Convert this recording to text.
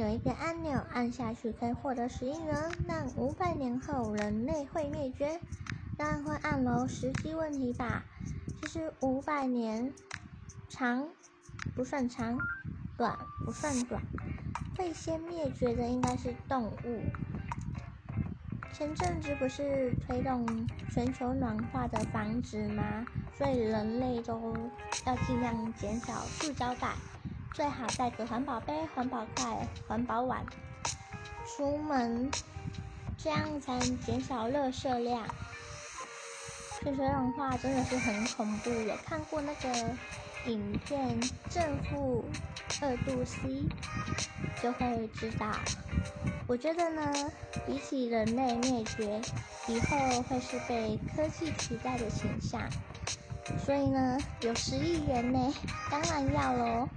有一个按钮，按下去可以获得十亿元。但五百年后人类会灭绝，当然会按楼。实际问题吧，其实五百年长不算长，短不算短，会先灭绝的应该是动物。前阵子不是推动全球暖化的防止吗？所以人类都要尽量减少塑胶袋。最好带个环保杯、环保筷、环保碗出门，这样才能减少热射量。全球暖化真的是很恐怖，有看过那个影片正负二度 C 就会知道。我觉得呢，比起人类灭绝，以后会是被科技取代的倾向。所以呢，有十亿元呢，当然要喽。